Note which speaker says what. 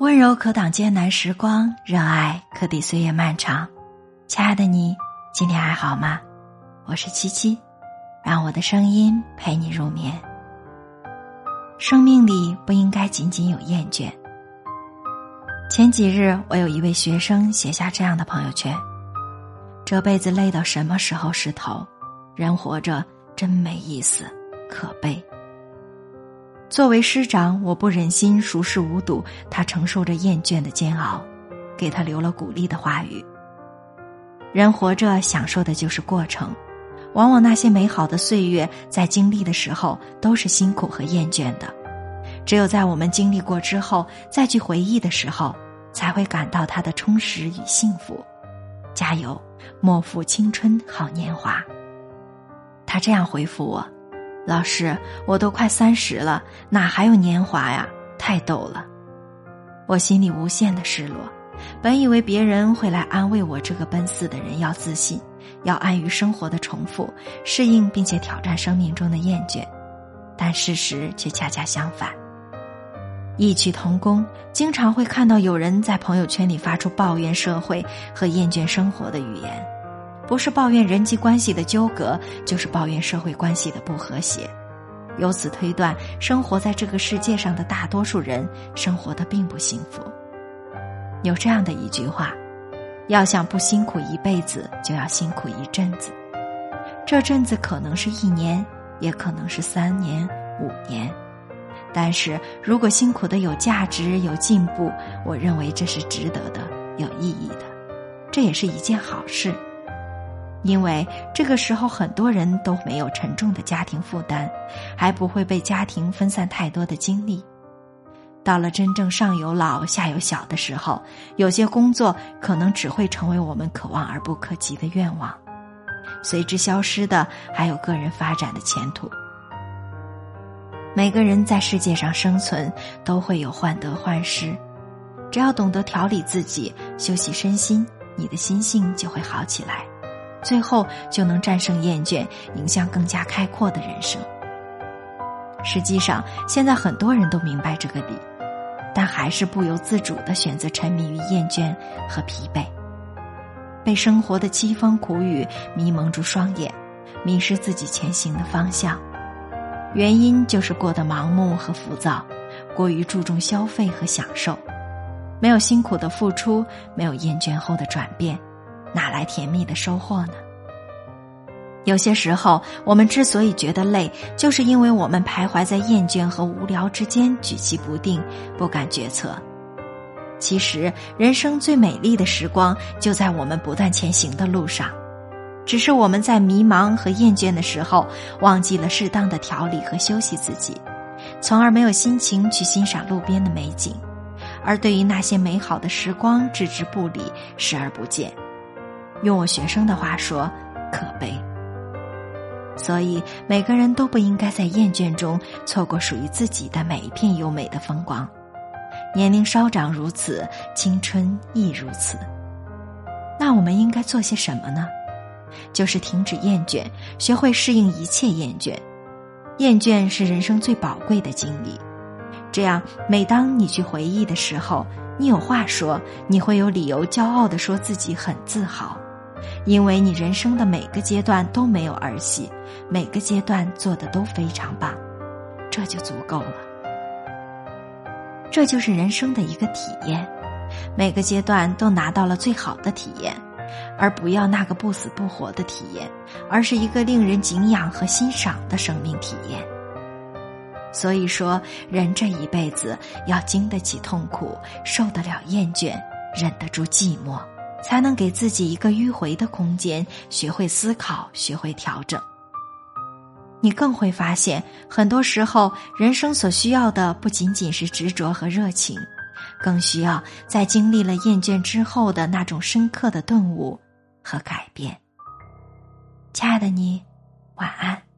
Speaker 1: 温柔可挡艰难时光，热爱可抵岁月漫长。亲爱的你，今天还好吗？我是七七，让我的声音陪你入眠。生命里不应该仅仅有厌倦。前几日，我有一位学生写下这样的朋友圈：这辈子累到什么时候是头？人活着真没意思，可悲。作为师长，我不忍心熟视无睹他承受着厌倦的煎熬，给他留了鼓励的话语。人活着，享受的就是过程，往往那些美好的岁月，在经历的时候都是辛苦和厌倦的。只有在我们经历过之后，再去回忆的时候，才会感到它的充实与幸福。加油，莫负青春好年华。他这样回复我。老师，我都快三十了，哪还有年华呀？太逗了，我心里无限的失落。本以为别人会来安慰我，这个奔四的人要自信，要安于生活的重复，适应并且挑战生命中的厌倦，但事实却恰恰相反。异曲同工，经常会看到有人在朋友圈里发出抱怨社会和厌倦生活的语言。不是抱怨人际关系的纠葛，就是抱怨社会关系的不和谐。由此推断，生活在这个世界上的大多数人生活的并不幸福。有这样的一句话：要想不辛苦一辈子，就要辛苦一阵子。这阵子可能是一年，也可能是三年、五年。但是如果辛苦的有价值、有进步，我认为这是值得的、有意义的，这也是一件好事。因为这个时候很多人都没有沉重的家庭负担，还不会被家庭分散太多的精力。到了真正上有老下有小的时候，有些工作可能只会成为我们可望而不可及的愿望，随之消失的还有个人发展的前途。每个人在世界上生存都会有患得患失，只要懂得调理自己、休息身心，你的心性就会好起来。最后就能战胜厌倦，迎向更加开阔的人生。实际上，现在很多人都明白这个理，但还是不由自主的选择沉迷于厌倦和疲惫，被生活的凄风苦雨迷蒙住双眼，迷失自己前行的方向。原因就是过得盲目和浮躁，过于注重消费和享受，没有辛苦的付出，没有厌倦后的转变。哪来甜蜜的收获呢？有些时候，我们之所以觉得累，就是因为我们徘徊在厌倦和无聊之间，举棋不定，不敢决策。其实，人生最美丽的时光就在我们不断前行的路上，只是我们在迷茫和厌倦的时候，忘记了适当的调理和休息自己，从而没有心情去欣赏路边的美景，而对于那些美好的时光置之不理，视而不见。用我学生的话说，可悲。所以每个人都不应该在厌倦中错过属于自己的每一片优美的风光。年龄稍长如此，青春亦如此。那我们应该做些什么呢？就是停止厌倦，学会适应一切厌倦。厌倦是人生最宝贵的经历。这样，每当你去回忆的时候，你有话说，你会有理由骄傲的说自己很自豪。因为你人生的每个阶段都没有儿戏，每个阶段做的都非常棒，这就足够了。这就是人生的一个体验，每个阶段都拿到了最好的体验，而不要那个不死不活的体验，而是一个令人敬仰和欣赏的生命体验。所以说，人这一辈子要经得起痛苦，受得了厌倦，忍得住寂寞。才能给自己一个迂回的空间，学会思考，学会调整。你更会发现，很多时候，人生所需要的不仅仅是执着和热情，更需要在经历了厌倦之后的那种深刻的顿悟和改变。亲爱的你，晚安。